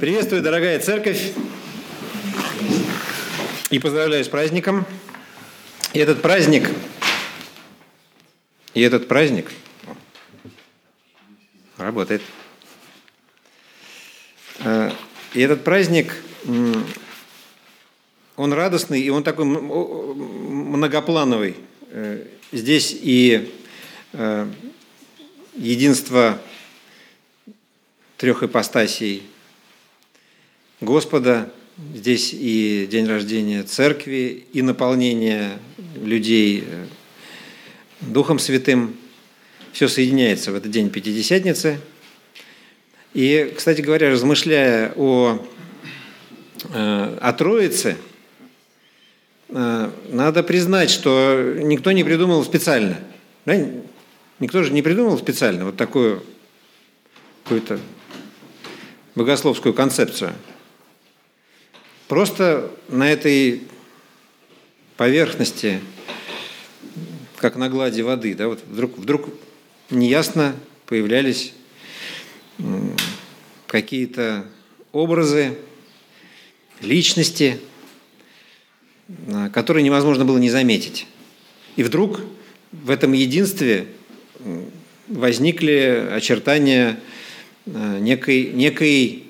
Приветствую, дорогая церковь, и поздравляю с праздником. И этот праздник, и этот праздник работает. Э, и этот праздник, он радостный, и он такой многоплановый. Э, здесь и э, единство трех ипостасей Господа, здесь и день рождения церкви, и наполнение людей э, Духом Святым. Все соединяется в этот день Пятидесятницы. И, кстати говоря, размышляя о, э, о Троице, э, надо признать, что никто не придумал специально. Да? Никто же не придумал специально вот такую какую-то богословскую концепцию – Просто на этой поверхности, как на глади воды, да, вот вдруг, вдруг неясно появлялись какие-то образы, личности, а, которые невозможно было не заметить. И вдруг в этом единстве возникли очертания а, некой, некой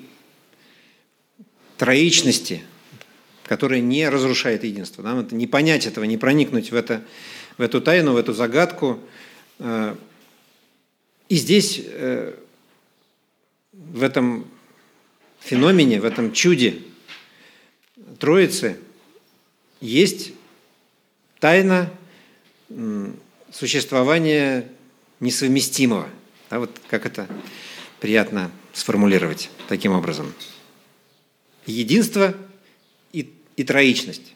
троичности – которая не разрушает единство. Нам это не понять этого, не проникнуть в, это, в эту тайну, в эту загадку. Э, и здесь, э, в этом феномене, в этом чуде Троицы есть тайна существования несовместимого. Да, вот как это приятно сформулировать таким образом. Единство и троичность,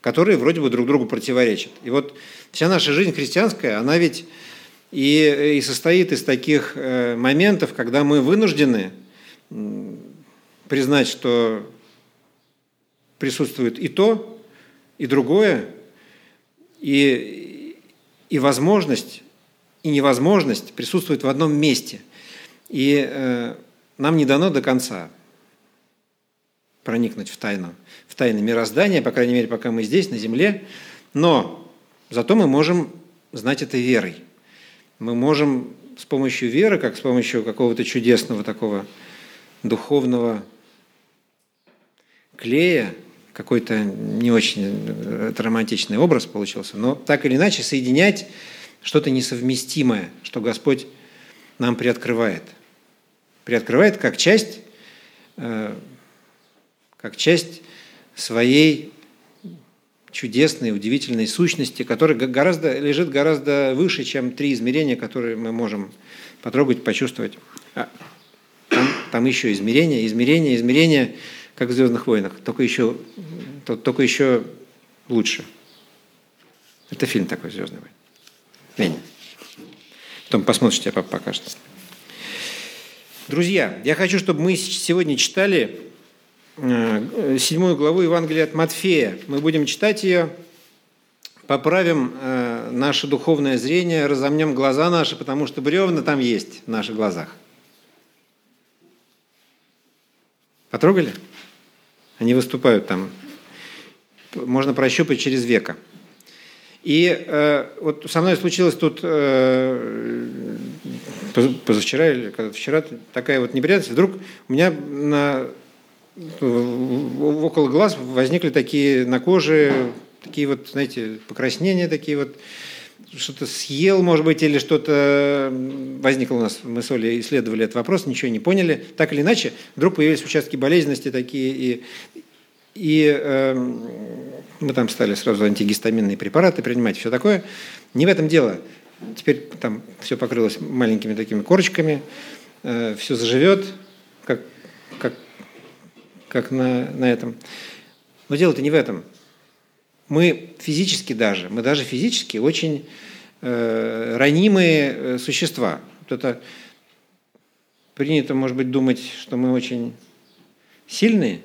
которые вроде бы друг другу противоречат. И вот вся наша жизнь христианская, она ведь и, и состоит из таких э, моментов, когда мы вынуждены признать, что присутствует и то, и другое, и, и возможность, и невозможность присутствует в одном месте. И э, нам не дано до конца проникнуть в тайну, в тайны мироздания, по крайней мере, пока мы здесь, на земле. Но зато мы можем знать это верой. Мы можем с помощью веры, как с помощью какого-то чудесного такого духовного клея, какой-то не очень это романтичный образ получился, но так или иначе соединять что-то несовместимое, что Господь нам приоткрывает. Приоткрывает как часть э, как часть своей чудесной, удивительной сущности, которая гораздо, лежит гораздо выше, чем три измерения, которые мы можем потрогать, почувствовать. А там, там еще измерения, измерения, измерения, как в «Звездных войнах», только еще, только еще лучше. Это фильм такой «Звездный войны». Ленин. Потом посмотришь, тебе папа покажет. Друзья, я хочу, чтобы мы сегодня читали седьмую главу Евангелия от Матфея. Мы будем читать ее, поправим э, наше духовное зрение, разомнем глаза наши, потому что бревна там есть в наших глазах. Потрогали? Они выступают там. Можно прощупать через века. И э, вот со мной случилось тут э, позавчера или вчера такая вот неприятность. Вдруг у меня на около глаз возникли такие на коже, такие вот, знаете, покраснения такие вот, что-то съел, может быть, или что-то возникло у нас, мы с Олей исследовали этот вопрос, ничего не поняли. Так или иначе, вдруг появились участки болезненности такие, и, и э, мы там стали сразу антигистаминные препараты принимать, все такое. Не в этом дело. Теперь там все покрылось маленькими такими корочками, э, все заживет, как на, на этом. Но дело-то не в этом. Мы физически даже, мы даже физически очень э, ранимые э, существа. Вот это принято, может быть, думать, что мы очень сильные.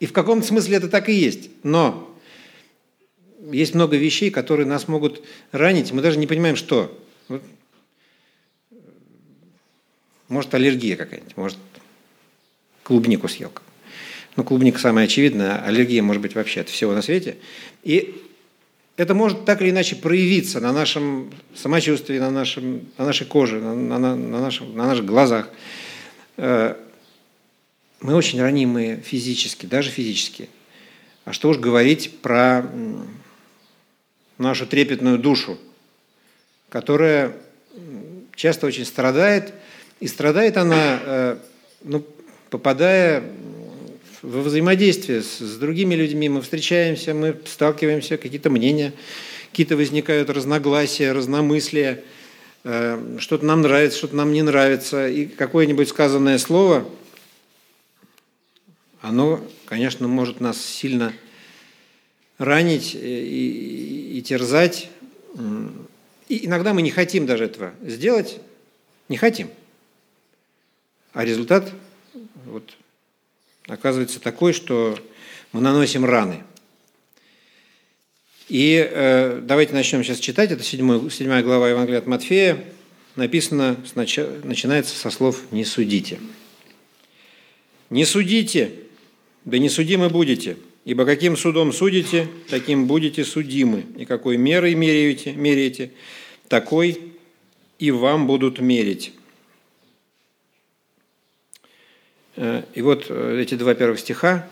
И в каком-то смысле это так и есть. Но есть много вещей, которые нас могут ранить. Мы даже не понимаем, что. Вот, может, аллергия какая-нибудь, может, клубнику съел. Ну, клубника самая очевидная, аллергия может быть вообще от всего на свете. И это может так или иначе проявиться на нашем самочувствии, на, нашем, на нашей коже, на, на, на, нашем, на наших глазах. Э, мы очень ранимые физически, даже физически. А что уж говорить про нашу трепетную душу, которая часто очень страдает, и страдает она, э, ну, попадая во взаимодействие с, с другими людьми, мы встречаемся, мы сталкиваемся, какие-то мнения, какие-то возникают разногласия, разномыслия, э, что-то нам нравится, что-то нам не нравится, и какое-нибудь сказанное слово, оно, конечно, может нас сильно ранить и, и, и терзать. И иногда мы не хотим даже этого сделать, не хотим. А результат вот, оказывается такой, что мы наносим раны. И э, давайте начнем сейчас читать. Это 7, 7 глава Евангелия от Матфея. Написано, начинается со слов «не судите». «Не судите, да не судимы будете, ибо каким судом судите, таким будете судимы, и какой мерой меряете, меряете такой и вам будут мерить». Э, и вот э, эти два первых стиха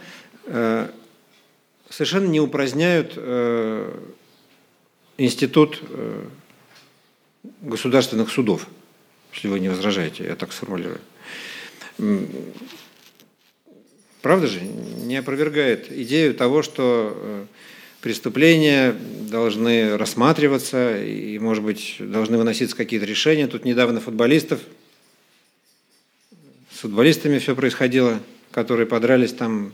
э, совершенно не упраздняют институт государственных судов, если вы не возражаете, я так сформулирую. Правда же? Не опровергает идею того, что преступления должны рассматриваться и, может быть, должны выноситься какие-то решения. Тут недавно футболистов футболистами все происходило, которые подрались там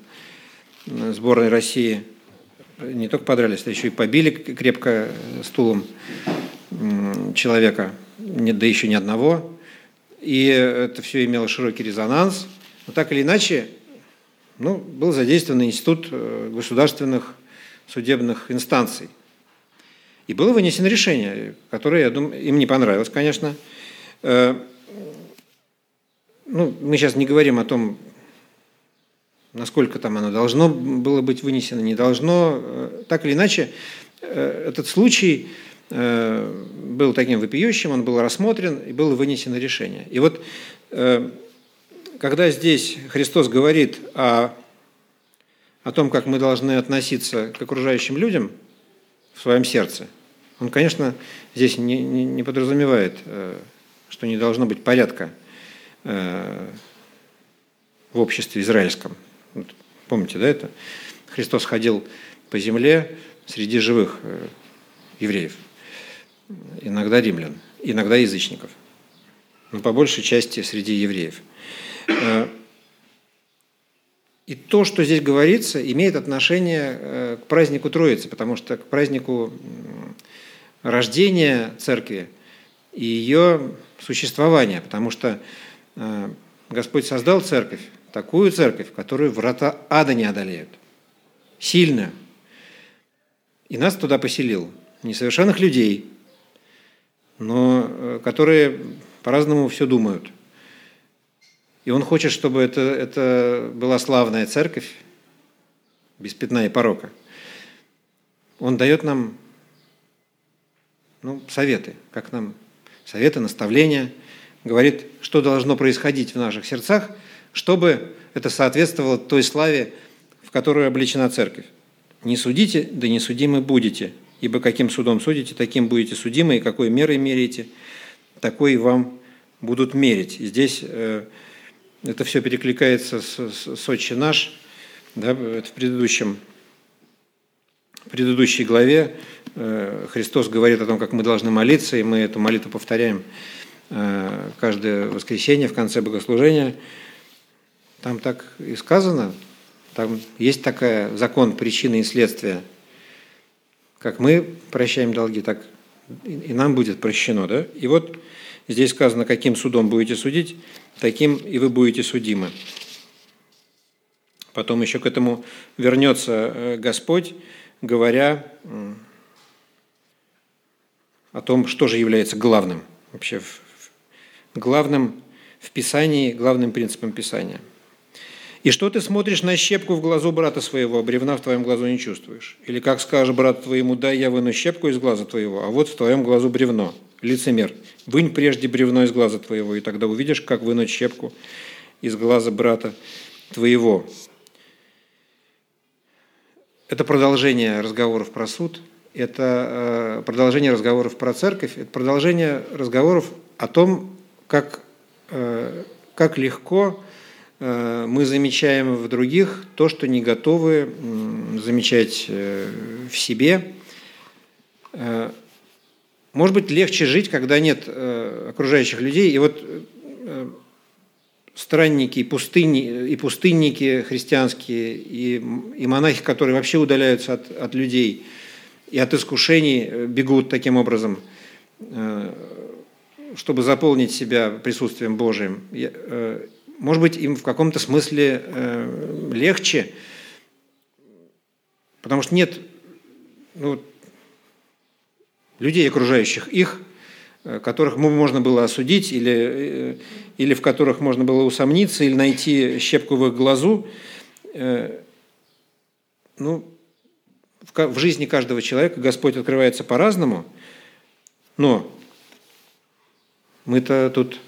сборной России. Не только подрались, а еще и побили крепко стулом человека, да еще ни одного. И это все имело широкий резонанс. Но так или иначе, ну, был задействован институт э, государственных судебных инстанций. И было вынесено решение, которое, я думаю, им не понравилось, конечно. Ну, мы сейчас не говорим о том, насколько там оно должно было быть вынесено, не должно. Э, так или иначе, э, этот случай э, был таким вопиющим, он был рассмотрен и было вынесено решение. И вот когда здесь Христос говорит о, о том, как мы должны относиться к окружающим людям в своем сердце, он, конечно, здесь не, не, не подразумевает, что не должно быть порядка в обществе израильском. Помните, да, это? Христос ходил по земле среди живых э, евреев, иногда римлян, иногда язычников, но по большей части среди евреев. Э, и то, что здесь говорится, имеет отношение к празднику Троицы, потому что к празднику рождения церкви и ее существования, потому что Э, Господь создал церковь, такую церковь, которую врата ада не одолеют. Сильную. И нас туда поселил. Несовершенных людей, но э, которые по-разному все думают. И Он хочет, чтобы это, это была славная церковь, без пятна и порока. Он дает нам ну, советы, как нам советы, наставления – говорит, что должно происходить в наших сердцах, чтобы это соответствовало той славе, в которую облечена церковь. «Не судите, да не судимы будете, ибо каким судом судите, таким будете судимы, и какой мерой меряете, такой вам будут мерить». Здесь э, это все перекликается с, с, с «Отче наш», да, в предыдущем в предыдущей главе э, Христос говорит о том, как мы должны молиться, и мы эту молитву повторяем каждое воскресенье в конце богослужения. Там так и сказано, там есть такая закон причины и следствия. Как мы прощаем долги, так и нам будет прощено. Да? И вот здесь сказано, каким судом будете судить, таким и вы будете судимы. Потом еще к этому вернется э, Господь, говоря о том, что же является главным вообще главным в Писании, главным принципом Писания. И что ты смотришь на щепку в глазу брата своего, а бревна в твоем глазу не чувствуешь? Или как скажешь брат твоему, дай я выну щепку из глаза твоего, а вот в твоем глазу бревно. Лицемер, вынь прежде бревно из глаза твоего, и тогда увидишь, как вынуть щепку из глаза брата твоего. Это продолжение разговоров про суд, это э, продолжение разговоров про церковь, это продолжение разговоров о том, как, э, как легко Э, мы замечаем в других то, что не готовы замечать э, в себе. Может быть, легче жить, когда нет окружающих людей. И вот странники, и, пустыни, и пустынники христианские, и, и монахи, которые вообще удаляются от, от людей и от искушений, бегут таким образом, чтобы заполнить себя присутствием Божиим может быть, им в каком-то смысле э, легче, потому что нет ну, людей, окружающих их, э, которых можно было осудить, или, э, или в которых можно было усомниться, или найти щепку в их глазу. Ну, в жизни каждого человека Господь открывается по-разному, но мы-то тут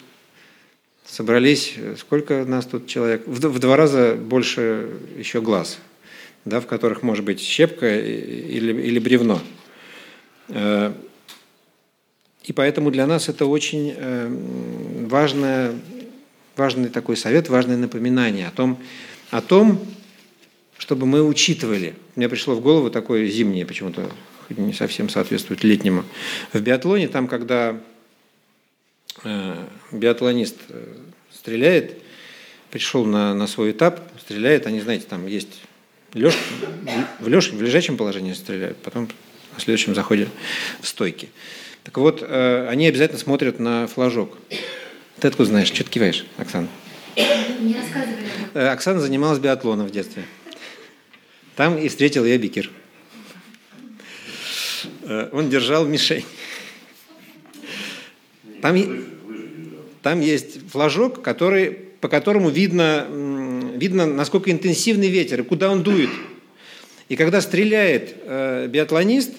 собрались, сколько нас тут человек? В, в два раза больше еще глаз, да, в которых может быть щепка или, или бревно. Э, и поэтому для нас это очень э, важное, важный такой совет, важное напоминание о том, о том, чтобы мы учитывали. Мне пришло в голову такое зимнее, почему-то не совсем соответствует летнему. В биатлоне, там, когда биатлонист э, стреляет, пришел на, на свой этап, стреляет, они, знаете, там есть леж, в, леж, в лежачем положении стреляют, потом на следующем заходе в стойки. Так вот, э, они обязательно смотрят на флажок. Ты откуда знаешь? Что ты киваешь, Оксана? Не рассказывали. Оксана занималась биатлоном в детстве. Там и встретил я Бикер. Он держал мишень. Там, там есть флажок, который, по которому видно, видно, насколько интенсивный ветер и куда он дует. И когда стреляет э, биатлонист,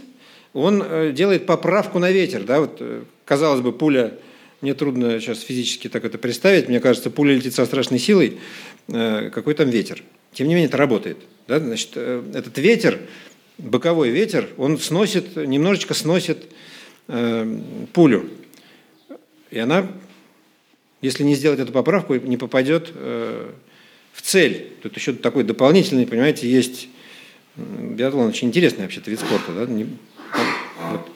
он э, делает поправку на ветер. Да? Вот, э, казалось бы, пуля, мне трудно сейчас физически так это представить, мне кажется, пуля летит со страшной силой, э, какой там ветер. Тем не менее, это работает. Да? Значит, э, этот ветер, боковой ветер, он сносит, немножечко сносит э, пулю. И она, если не сделать эту поправку, не попадет э, в цель. Тут еще такой дополнительный, понимаете, есть биатлон очень интересный вообще-то вид спорта. Да? Вот.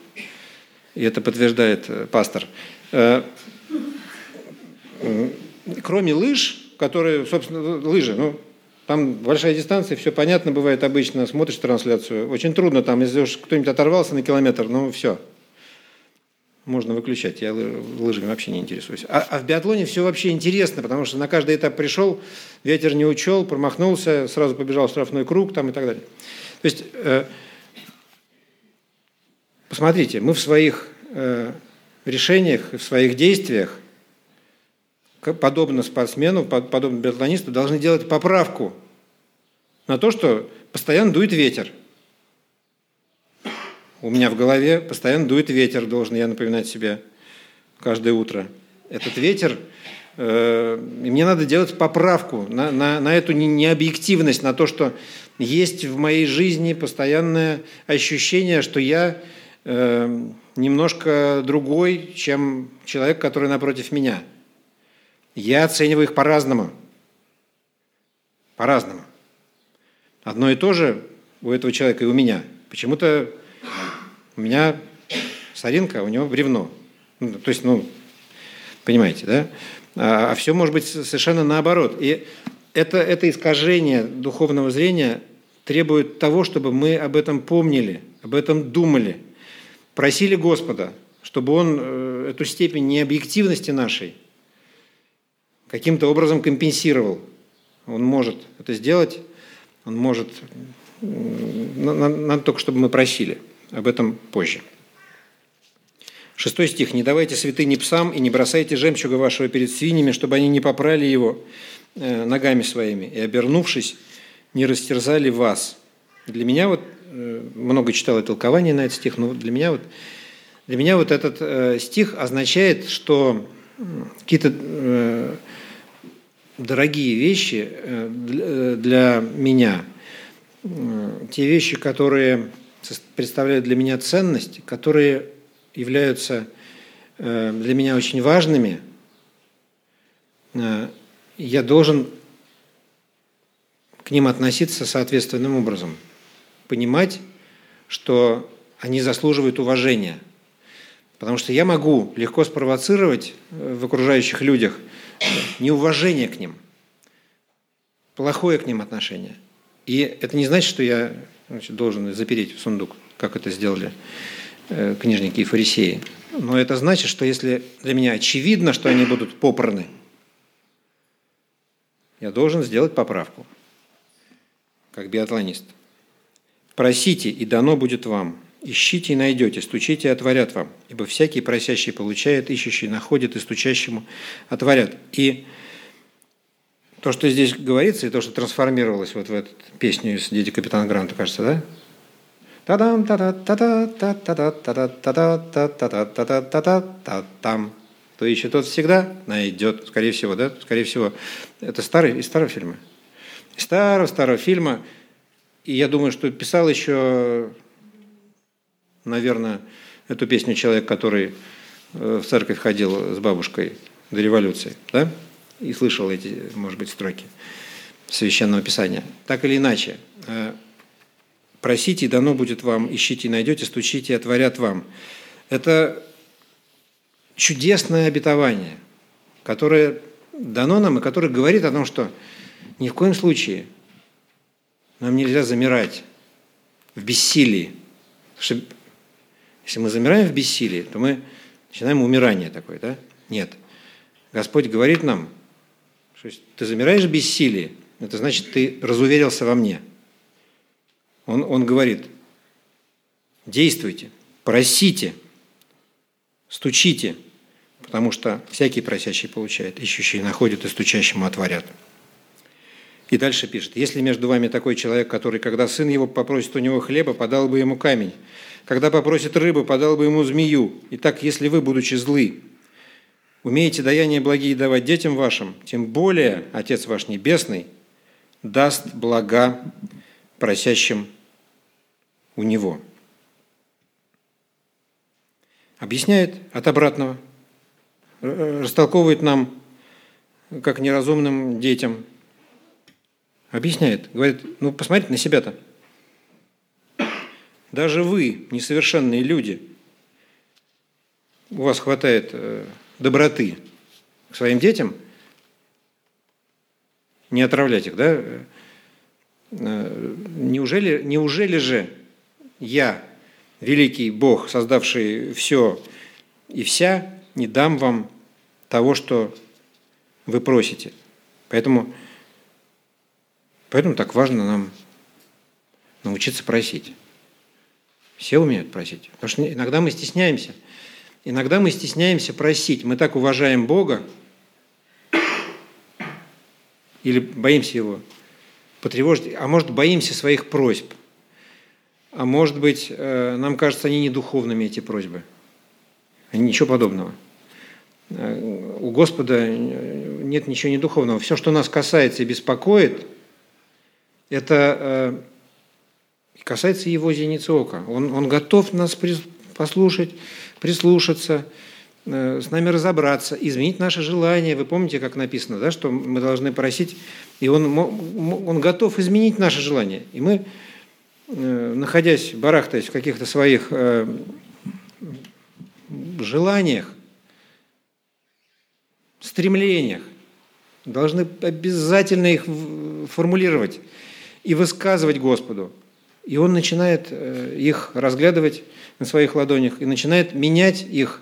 И это подтверждает э, пастор. Э, кроме лыж, которые, собственно, лыжи, ну, там большая дистанция, все понятно бывает обычно, смотришь трансляцию. Очень трудно там, если уж кто-нибудь оторвался на километр, ну все, можно выключать. Я лыжами вообще не интересуюсь. А, а в биатлоне все вообще интересно, потому что на каждый этап пришел, ветер не учел, промахнулся, сразу побежал в штрафной круг там и так далее. То есть, э, посмотрите, мы в своих э, решениях, в своих действиях, подобно спортсмену, подобно биатлонисту, должны делать поправку на то, что постоянно дует ветер – у меня в голове постоянно дует ветер, должен я напоминать себе каждое утро. Этот ветер, э, и мне надо делать поправку на, на, на эту необъективность, на то, что есть в моей жизни постоянное ощущение, что я э, немножко другой, чем человек, который напротив меня. Я оцениваю их по-разному. По-разному. Одно и то же у этого человека и у меня. Почему-то у меня соринка, у него бревно. Ну, то есть, ну, понимаете, да? А, а все может быть совершенно наоборот. И это, это искажение духовного зрения требует того, чтобы мы об этом помнили, об этом думали, просили Господа, чтобы Он э, эту степень необъективности нашей каким-то образом компенсировал. Он может это сделать, он может... Надо только, чтобы мы просили. Об этом позже. Шестой стих. «Не давайте святыни псам и не бросайте жемчуга вашего перед свиньями, чтобы они не попрали его. э, ногами своими, и, обернувшись, не растерзали вас». Для меня вот, э, много читал толкование на этот стих, но для меня вот, для меня вот этот э, стих означает, что какие-то дорогие вещи для меня, те вещи, которые представляют для меня ценность, которые являются для меня очень важными – Э, я должен к ним относиться соответственным образом. Понимать, что они заслуживают уважения. Потому что я могу легко спровоцировать э, в окружающих людях неуважение к ним, плохое к ним отношение. И это не значит, что я значит, должен запереть в сундук, как это сделали э, книжники и фарисеи. Но это значит, что если для меня очевидно, что они будут попраны – я должен сделать поправку, как биатлонист. Просите, и дано будет вам. Ищите и найдете, стучите и отворят вам. Ибо всякий просящий получает, ищущий находит, и стучащему отворят. И то, что здесь говорится, и то, что трансформировалось вот в эту песню из «Дети капитана Гранта», кажется, да? Та-дам, та-та-та-та, та-та-та-та, та-та-та-та, та-та-та-та, та-там то ищет тот всегда найдет, скорее всего, да, скорее всего. Это старый, из старого фильма. Из старого-старого фильма. И я думаю, что писал еще, наверное, эту песню человек, который э, в церковь ходил с бабушкой до революции, да, и слышал эти, может быть, строки Священного Писания. Так или иначе, э, просите, дано будет вам, ищите и найдете, стучите и отворят вам. Это чудесное обетование, которое дано нам и которое говорит о том, что ни в коем случае нам нельзя замирать в бессилии. Потому что если мы замираем в бессилии, то мы начинаем умирание такое, да? Нет. Господь говорит нам, что ты замираешь в бессилии, это значит, ты разуверился во мне. Он, он говорит, действуйте, просите, стучите – потому что всякий просящий получает, ищущий находит и стучащему отворят. И дальше пишет, если между вами такой человек, который, когда сын его попросит у него хлеба, подал бы ему камень, когда попросит рыбы, подал бы ему змею. Итак, если вы, будучи злы, умеете даяние благие давать детям вашим, тем более Отец ваш Небесный даст блага просящим у Него. Объясняет от обратного – растолковывает нам, как неразумным детям. Объясняет, говорит, ну посмотрите на себя-то. Даже вы, несовершенные люди, у вас хватает э, доброты к своим детям, не отравлять их, да? Э, неужели, неужели же я, великий Бог, создавший все и вся, не дам вам того, что вы просите. Поэтому, поэтому так важно нам научиться просить. Все умеют просить. Потому что иногда мы стесняемся. Иногда мы стесняемся просить. Мы так уважаем Бога или боимся Его потревожить, а может, боимся своих просьб. А может быть, э, нам кажется, они не духовными, эти просьбы. Ничего подобного – Э, у Господа нет ничего не духовного. Все, что нас касается и беспокоит, это э, касается Его зеницы ока. Он, он готов нас послушать, прислушаться, э, с нами разобраться, изменить наши желания. Вы помните, как написано, да, что мы должны просить, и он, он готов изменить наши желания. И мы, находясь, барахтаясь в каких-то своих желаниях, стремлениях. Должны обязательно их формулировать и высказывать Господу. И Он начинает э, их разглядывать на своих ладонях и начинает менять их,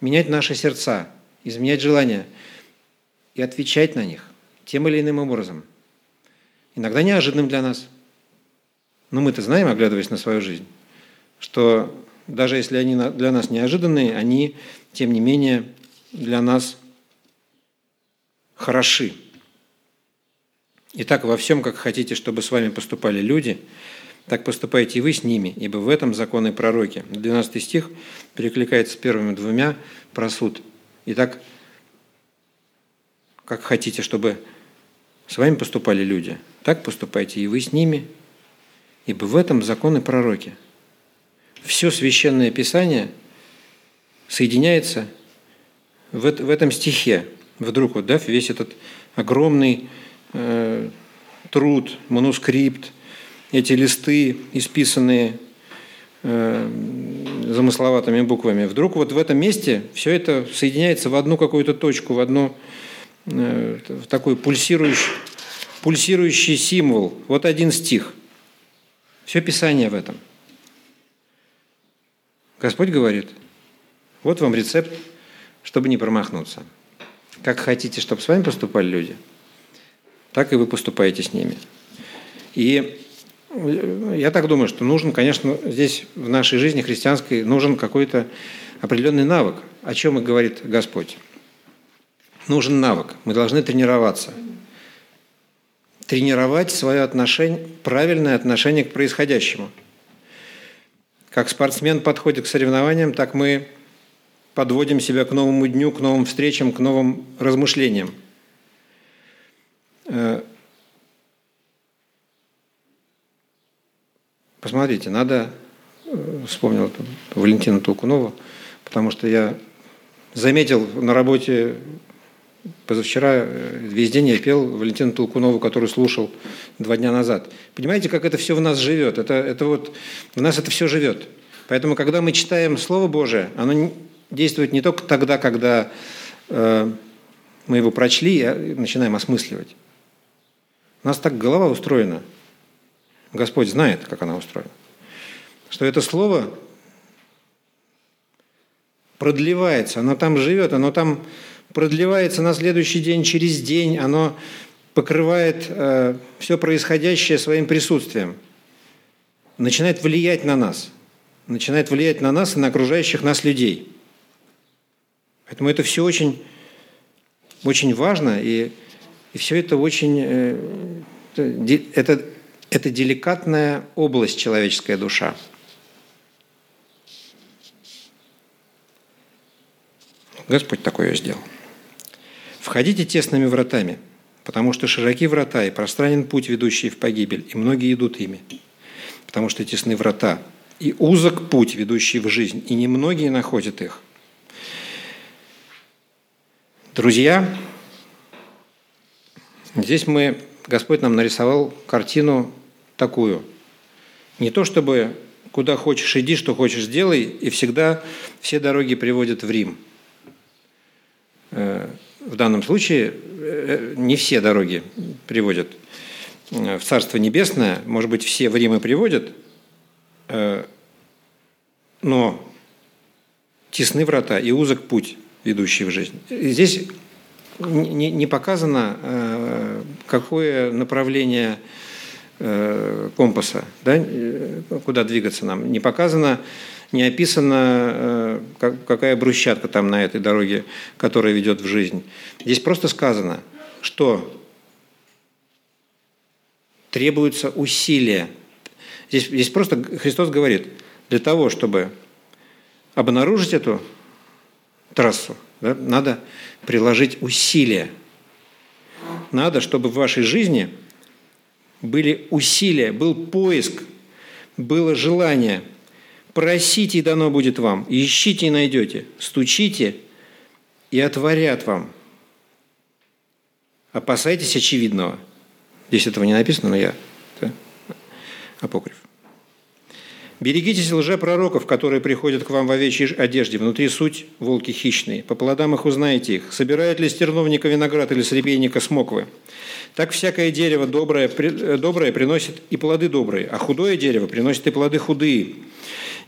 менять наши сердца, изменять желания и отвечать на них тем или иным образом. Иногда неожиданным для нас. Но мы-то знаем, оглядываясь на свою жизнь, что даже если они для нас неожиданные, они, тем не менее, для нас хороши. Итак, во всем, как хотите, чтобы с вами поступали люди, так поступайте и вы с ними, ибо в этом законы пророки. 12 стих перекликается с первыми двумя про суд. Итак, как хотите, чтобы с вами поступали люди, так поступайте и вы с ними, ибо в этом законы пророки. Все священное писание соединяется в, этом стихе. Вдруг вот, да, весь этот огромный э, труд, манускрипт, эти листы, исписанные э, замысловатыми буквами. Вдруг вот в этом месте все это соединяется в одну какую-то точку, в одну э, в такой пульсирующий, пульсирующий символ. Вот один стих. Все Писание в этом. Господь говорит, вот вам рецепт, чтобы не промахнуться. Как хотите, чтобы с вами поступали люди – так и вы поступаете с ними. И я так думаю, что нужен, конечно, здесь в нашей жизни христианской нужен какой-то определенный навык. О чем и говорит Господь. Нужен навык. Мы должны тренироваться. Тренировать свое отношение, правильное отношение к происходящему. Как спортсмен подходит к соревнованиям, так мы подводим себя к новому дню, к новым встречам, к новым размышлениям – посмотрите, надо, э, вспомнил Валентина Толкунова, потому что я заметил на работе позавчера, э, весь день я пел Валентину Толкунову, который слушал два дня назад. Понимаете, как это все в нас живет? Это, это вот, в нас это все живет. Поэтому, когда мы читаем Слово Божие, оно действует не только тогда, когда э, мы его прочли и начинаем осмысливать. У нас так голова устроена. Господь знает, как она устроена. Что это слово продлевается, оно там живет, оно там продлевается на следующий день, через день, оно покрывает э, все происходящее своим присутствием, начинает влиять на нас, начинает влиять на нас и на окружающих нас людей. Поэтому это все очень, очень важно, и и все это очень... Э, это, это деликатная область человеческая душа. Господь такое сделал. Входите тесными вратами, потому что широки врата и пространен путь, ведущий в погибель, и многие идут ими. Потому что тесны врата, и узок путь, ведущий в жизнь, и немногие находят их. Друзья, Здесь мы, Господь нам нарисовал картину такую. Не то чтобы куда хочешь иди, что хочешь делай, и всегда все дороги приводят в Рим. Э, в данном случае э, не все дороги приводят э, в Царство Небесное, может быть, все в Рим и приводят, но тесны врата и узок путь, ведущий в жизнь. Здесь не, показано, какое направление компаса, да, э, куда двигаться нам. Не показано, не описано, какая брусчатка там на этой дороге, которая ведет в жизнь. Здесь просто сказано, что требуются усилия. Здесь, здесь просто Христос говорит, для того, чтобы обнаружить эту трассу, да, надо приложить усилия. Надо, чтобы в вашей жизни были усилия, был поиск, было желание. Просите, и дано будет вам. Ищите, и найдете. Стучите, и отворят вам. Опасайтесь очевидного. Здесь этого не написано, но я да? апокриф. Берегитесь лжепророков, которые приходят к вам в овечьей одежде. Внутри суть – волки хищные. По плодам их узнаете их. Собирает ли стерновника виноград или сребейника смоквы? Так всякое дерево доброе, э, доброе приносит и плоды добрые, а худое дерево приносит и плоды худые.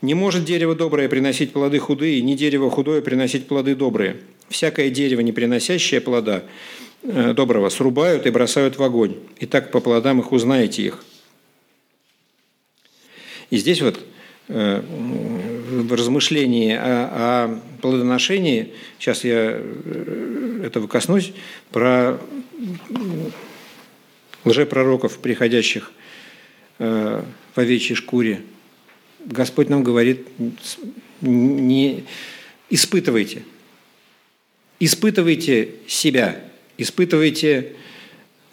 Не может дерево доброе приносить плоды худые, ни дерево худое приносить плоды добрые. Всякое дерево, не приносящее плода э, доброго, срубают и бросают в огонь. И так по плодам их узнаете их. И здесь вот э, в размышлении о, о плодоношении, сейчас я э, этого коснусь, про лжепророков, приходящих э, в овечьей шкуре. Господь нам говорит, не испытывайте. Испытывайте себя, испытывайте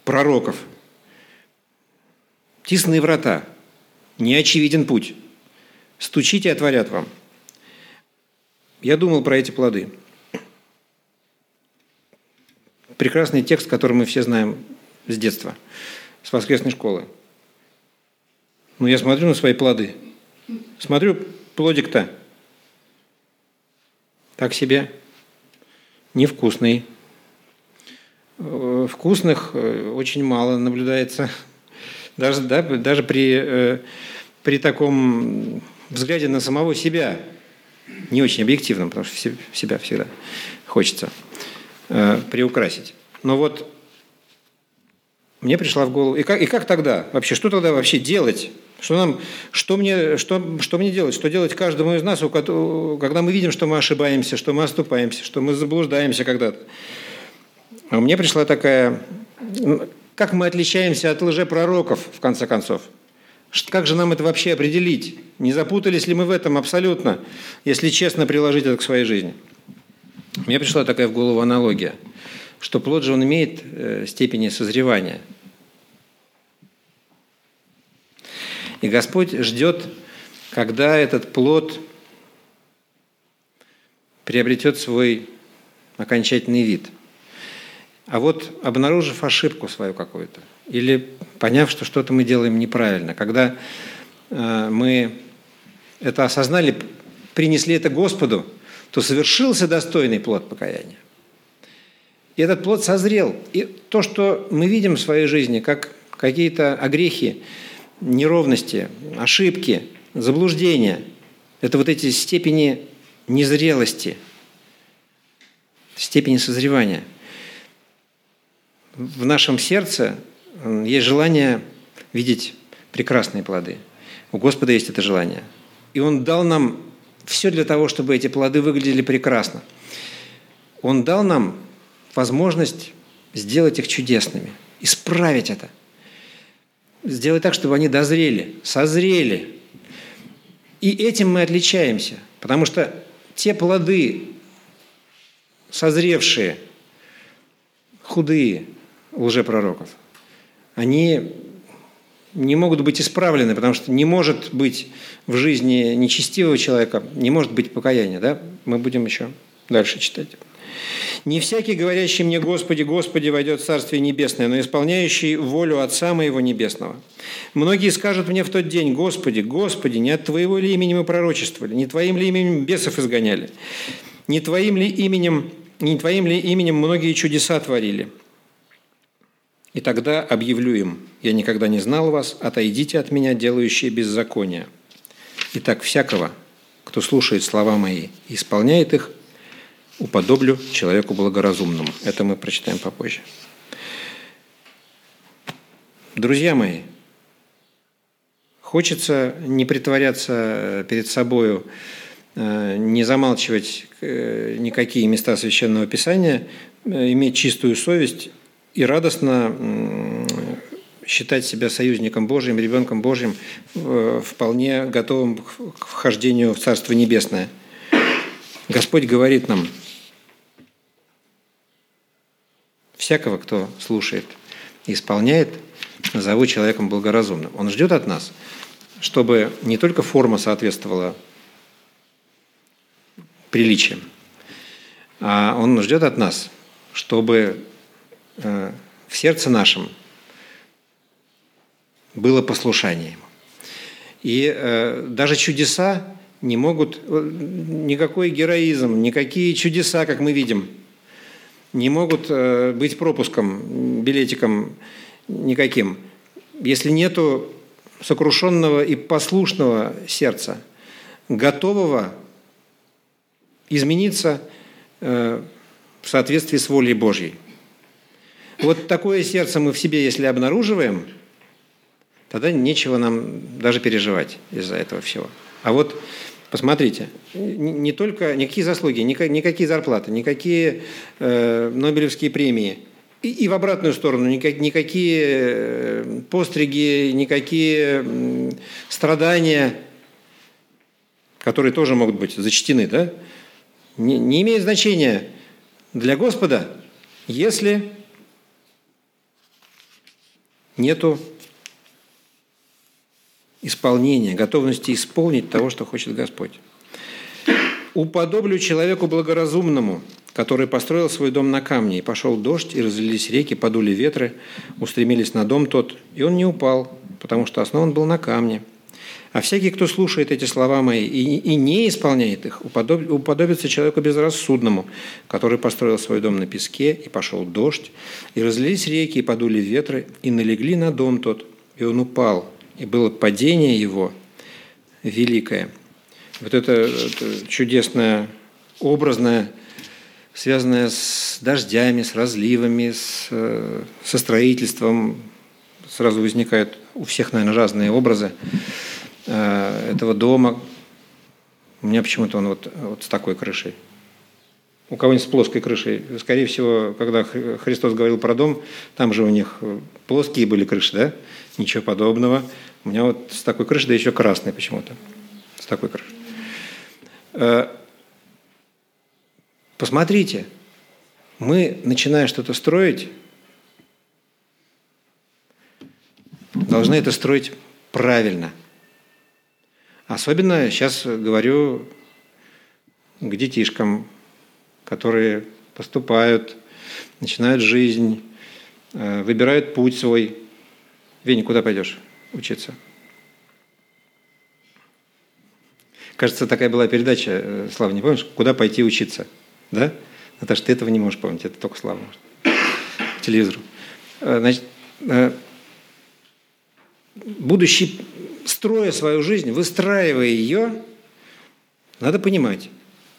пророков. Тисные врата, неочевиден путь. Стучите, отворят вам. Я думал про эти плоды. Прекрасный текст, который мы все знаем с детства, с воскресной школы. Но я смотрю на свои плоды. Смотрю, плодик-то так себе, невкусный. Э, вкусных э, очень мало наблюдается. Даже, да, даже при, э, при таком взгляде на самого себя, не очень объективном, потому что себя всегда хочется приукрасить. Но вот мне пришла в голову, и как, и как тогда? Вообще, что тогда вообще делать? Что, нам, что, мне, что, что мне делать? Что делать каждому из нас, когда мы видим, что мы ошибаемся, что мы оступаемся, что мы заблуждаемся когда-то? А мне пришла такая... Как мы отличаемся от лжепророков, в конце концов? Как же нам это вообще определить? Не запутались ли мы в этом абсолютно, если честно приложить это к своей жизни? Мне пришла такая в голову аналогия, что плод же он имеет э, степени созревания – И Господь ждет, когда этот плод приобретет свой окончательный вид. А вот обнаружив ошибку свою какую-то, или поняв, что что-то мы делаем неправильно, когда э, мы это осознали, принесли это Господу, то совершился достойный плод покаяния. И этот плод созрел. И то, что мы видим в своей жизни, как какие-то огрехи, неровности, ошибки, заблуждения. Это вот эти степени незрелости, степени созревания. В нашем сердце есть желание видеть прекрасные плоды. У Господа есть это желание. И Он дал нам все для того, чтобы эти плоды выглядели прекрасно. Он дал нам возможность сделать их чудесными, исправить это – сделать так, чтобы они дозрели, созрели. И этим мы отличаемся, потому что те плоды, созревшие, худые лжепророков, они не могут быть исправлены, потому что не может быть в жизни нечестивого человека, не может быть покаяния. Да? Мы будем еще дальше читать. Не всякий, говорящий мне «Господи, Господи, войдет в Царствие Небесное, но исполняющий волю Отца Моего Небесного. Многие скажут мне в тот день «Господи, Господи, не от Твоего ли имени мы пророчествовали, не Твоим ли именем бесов изгоняли, не Твоим ли именем, не Твоим ли именем многие чудеса творили?» И тогда объявлю им, «Я никогда не знал вас, отойдите от меня, делающие беззаконие». Итак, всякого, кто слушает слова мои и исполняет их – уподоблю человеку благоразумному. Это мы прочитаем попозже. Друзья мои, хочется не притворяться э, перед собою, э, не замалчивать э, никакие места Священного Писания, иметь чистую совесть и радостно считать себя союзником Божьим, ребенком Божьим, вполне готовым к вхождению в Царство Небесное. Господь говорит нам – всякого, кто слушает и исполняет, назову человеком благоразумным. Он ждет от нас, чтобы не только форма соответствовала приличиям, а он ждет от нас, чтобы э, в сердце нашем было послушание ему. И э, даже чудеса не могут, э, никакой героизм, никакие чудеса, как мы видим – не могут э, быть пропуском, билетиком никаким. Если нету сокрушенного и послушного сердца, готового измениться э, в соответствии с волей Божьей. Вот такое сердце мы в себе, если обнаруживаем, тогда нечего нам даже переживать из-за этого всего. А вот Посмотрите, не только никакие заслуги, никакие зарплаты, никакие э, Нобелевские премии И, и в обратную сторону никак, никакие э, постриги, никакие страдания, которые тоже могут быть зачтены, да, не, не имеют значения для Господа, если нету исполнения, готовности исполнить того, что хочет Господь. «Уподоблю человеку благоразумному, который построил свой дом на камне, и пошел дождь, и разлились реки, подули ветры, устремились на дом тот, и он не упал, потому что основан был на камне. А всякий, кто слушает эти слова мои и, и не исполняет их, уподоб, уподобится человеку безрассудному, который построил свой дом на песке, и пошел дождь, и разлились реки, и подули ветры, и налегли на дом тот, и он упал, и было падение его великое. Вот это, это чудесное, образное, связанное с дождями, с разливами, с, э, со строительством. Сразу возникают у всех, наверное, разные образы этого дома. У меня почему-то он вот, вот с такой крышей. У кого-нибудь с плоской крышей. Скорее всего, когда Христос говорил про дом, там же у них плоские были крыши, да? Ничего подобного. У меня вот с такой крышей, да еще красный почему-то. С такой крышей. Э, посмотрите, мы, начиная что-то строить, должны это строить правильно. Особенно сейчас говорю к детишкам, которые поступают, начинают жизнь, э, выбирают путь свой. Веня, куда пойдешь учиться? Кажется, такая была передача, э, Слава, не помнишь, куда пойти учиться? Да? Наташа, ты этого не можешь помнить, это только Слава может. Телевизору. Э, значит, будущий, строя свою жизнь, выстраивая ее, надо понимать,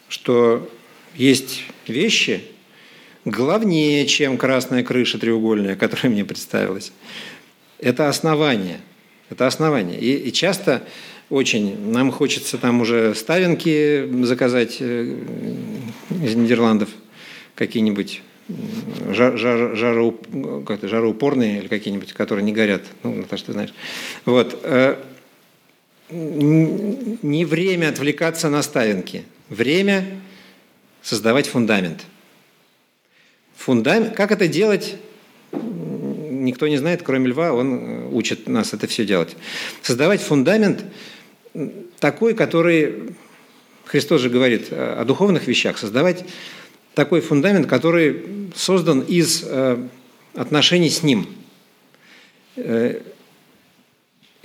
что есть вещи главнее, чем красная крыша треугольная, которая мне представилась. Это основание. Это основание. И, и часто очень нам хочется там уже ставинки заказать э, из Нидерландов, какие-нибудь жар, жар, как жароупорные или какие-нибудь, которые не горят. Ну, Наташа, ты знаешь. Вот. Э, не время отвлекаться на ставинки. Время создавать фундамент. Фундамент, как это делать, никто не знает, кроме Льва, он э, учит нас это все делать. Создавать фундамент такой, который, Христос же говорит о духовных вещах, создавать такой фундамент, который создан из э, отношений с Ним.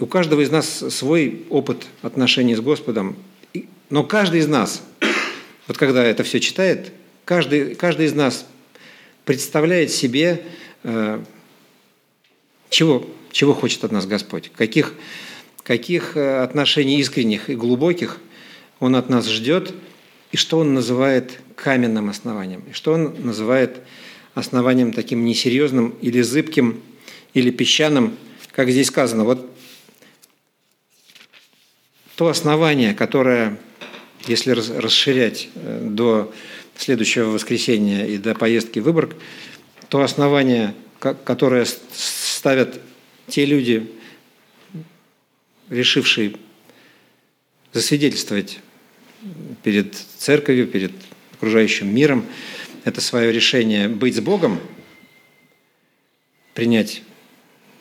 У каждого из нас свой опыт отношений с Господом, но каждый из нас вот когда это все читает, каждый, каждый из нас представляет себе, э, чего, чего хочет от нас Господь, каких, каких э, отношений искренних и глубоких Он от нас ждет, и что Он называет каменным основанием, и что Он называет основанием таким несерьезным или зыбким, или песчаным, как здесь сказано. Вот то основание, которое если расширять э, до следующего воскресенья и до поездки в Выборг, то основание, которое ставят те люди, решившие засвидетельствовать перед церковью, перед окружающим миром, это свое решение быть с Богом, принять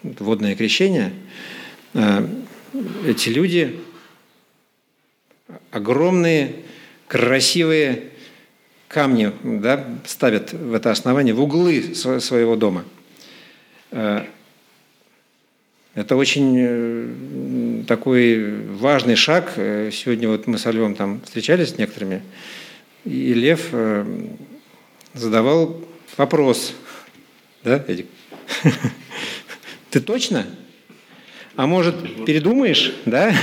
водное крещение, э, эти люди огромные, красивые камни да, ставят в это основание, в углы своего дома. Э, это очень э, такой важный шаг. Э, сегодня вот мы с Львом там встречались с некоторыми, и Лев задавал вопрос. Да, Эдик? Ты точно? А может, передумаешь, да?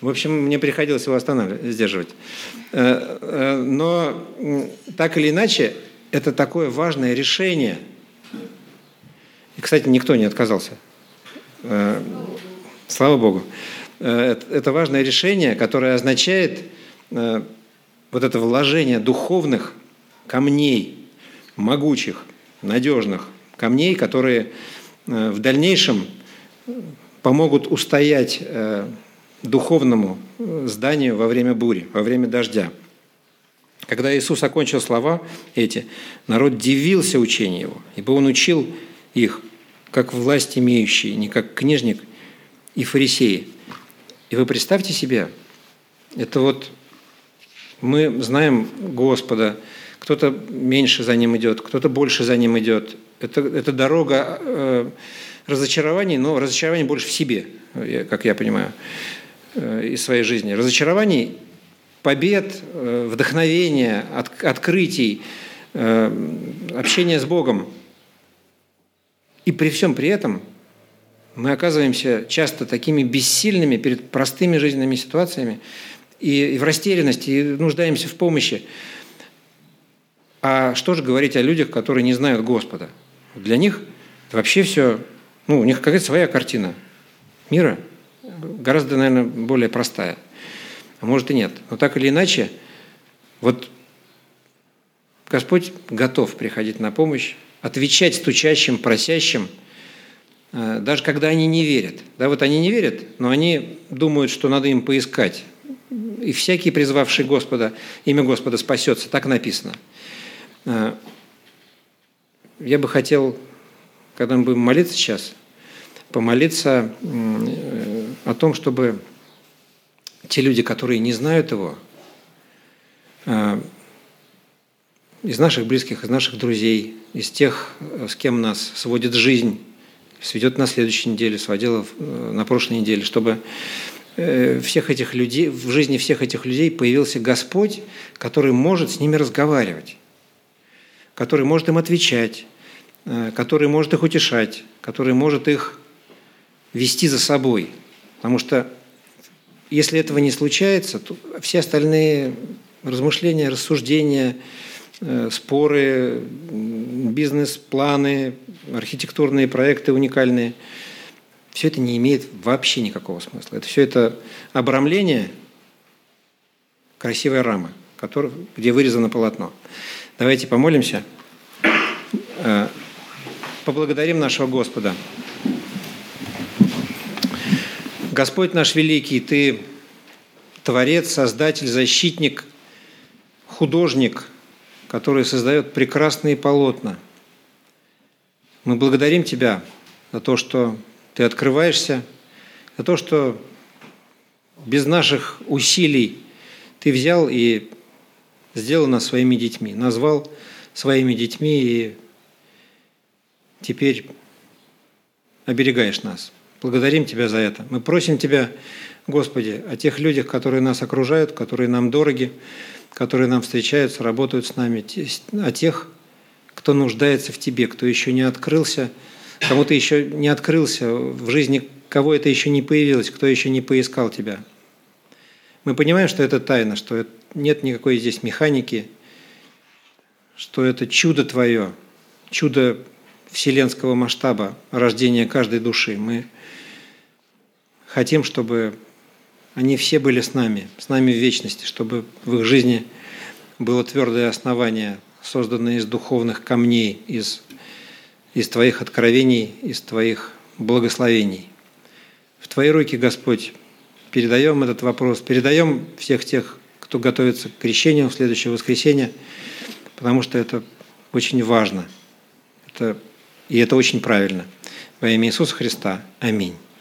В общем, мне приходилось его останавливать, сдерживать. Э, э, но так или иначе, это такое важное решение. И, кстати, никто не отказался. Э, слава Богу. Это важное решение, которое означает вот это вложение духовных камней, могучих, надежных камней, которые в дальнейшем помогут устоять духовному зданию во время бури, во время дождя. Когда Иисус окончил слова эти, народ дивился учению его, ибо он учил их, как власть имеющие, не как книжник и фарисеи. И вы представьте себе, это вот мы знаем Господа, кто-то меньше за ним идет, кто-то больше за ним идет. Это, это дорога э, разочарований, но разочарований больше в себе, как я понимаю, э, из своей жизни. Разочарований побед, э, вдохновения, открытий, э, общения с Богом. И при всем при этом мы оказываемся часто такими бессильными перед простыми жизненными ситуациями и в растерянности, и нуждаемся в помощи. А что же говорить о людях, которые не знают Господа? Для них вообще все, ну, у них какая-то своя картина мира, гораздо, наверное, более простая – а может и нет. Но так или иначе, вот Господь готов приходить на помощь, отвечать стучащим, просящим, э, даже когда они не верят. Да, вот они не верят, но они думают, что надо им поискать. И всякий, призвавший Господа, имя Господа спасется. Так написано. Э, я бы хотел, когда мы будем молиться сейчас, помолиться э, о том, чтобы те люди, которые не знают его, э, из наших близких, из наших друзей, из тех, с кем нас сводит жизнь, сведет на следующей неделе, сводила э, на прошлой неделе, чтобы э, всех этих людей, в жизни всех этих людей появился Господь, который может с ними разговаривать, который может им отвечать, который может их утешать, который может их вести за собой. Потому что если этого не случается, то все остальные размышления, рассуждения, э, споры, бизнес-планы, архитектурные проекты уникальные, все это не имеет вообще никакого смысла. Это все это обрамление рамы, который, где вырезано полотно. Давайте помолимся, э, поблагодарим нашего Господа Господь наш великий, Ты Творец, Создатель, Защитник, художник, который создает прекрасные полотна. Мы благодарим Тебя за то, что Ты открываешься, за то, что без наших усилий Ты взял и сделал нас своими детьми, назвал своими детьми и теперь оберегаешь нас – Благодарим Тебя за это. Мы просим Тебя, Господи, о тех людях, которые нас окружают, которые нам дороги, которые нам встречаются, работают с нами, о тех, кто нуждается в Тебе, кто еще не открылся, кому ты еще не открылся в жизни, кого это еще не появилось, кто еще не поискал Тебя. Мы понимаем, что это тайна, что нет никакой здесь механики, что это чудо Твое, чудо вселенского масштаба рождения каждой души. Мы хотим, чтобы они все были с нами, с нами в вечности, чтобы в их жизни было твердое основание, созданное из духовных камней, из, из Твоих откровений, из Твоих благословений. В Твои руки, Господь, передаем этот вопрос, передаем всех тех, кто готовится к крещению в следующее воскресенье, потому что это очень важно. Это, и это очень правильно. Во имя Иисуса Христа. Аминь.